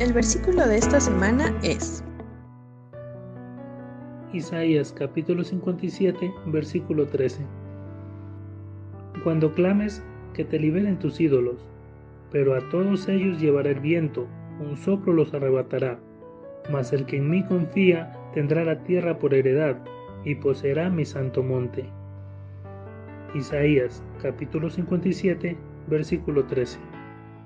El versículo de esta semana es Isaías capítulo 57, versículo 13. Cuando clames, que te liberen tus ídolos, pero a todos ellos llevará el viento, un soplo los arrebatará. Mas el que en mí confía tendrá la tierra por heredad, y poseerá mi santo monte. Isaías capítulo 57, versículo 13.